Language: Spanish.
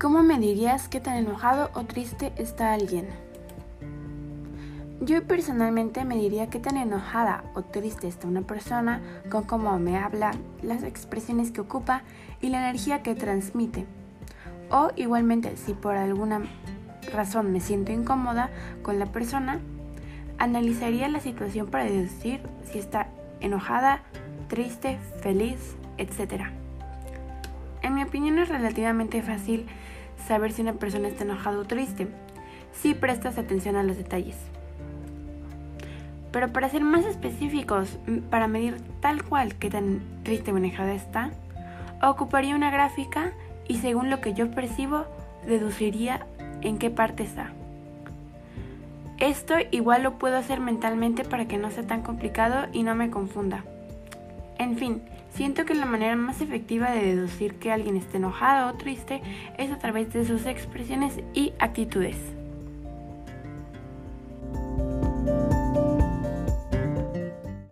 ¿Cómo me dirías qué tan enojado o triste está alguien? Yo personalmente me diría qué tan enojada o triste está una persona con cómo me habla, las expresiones que ocupa y la energía que transmite. O igualmente si por alguna razón me siento incómoda con la persona, analizaría la situación para deducir si está enojada, triste, feliz, etc. En mi opinión es relativamente fácil saber si una persona está enojada o triste, si prestas atención a los detalles. Pero para ser más específicos, para medir tal cual qué tan triste o enojada está, ocuparía una gráfica y según lo que yo percibo, deduciría en qué parte está. Esto igual lo puedo hacer mentalmente para que no sea tan complicado y no me confunda. En fin, siento que la manera más efectiva de deducir que alguien esté enojado o triste es a través de sus expresiones y actitudes.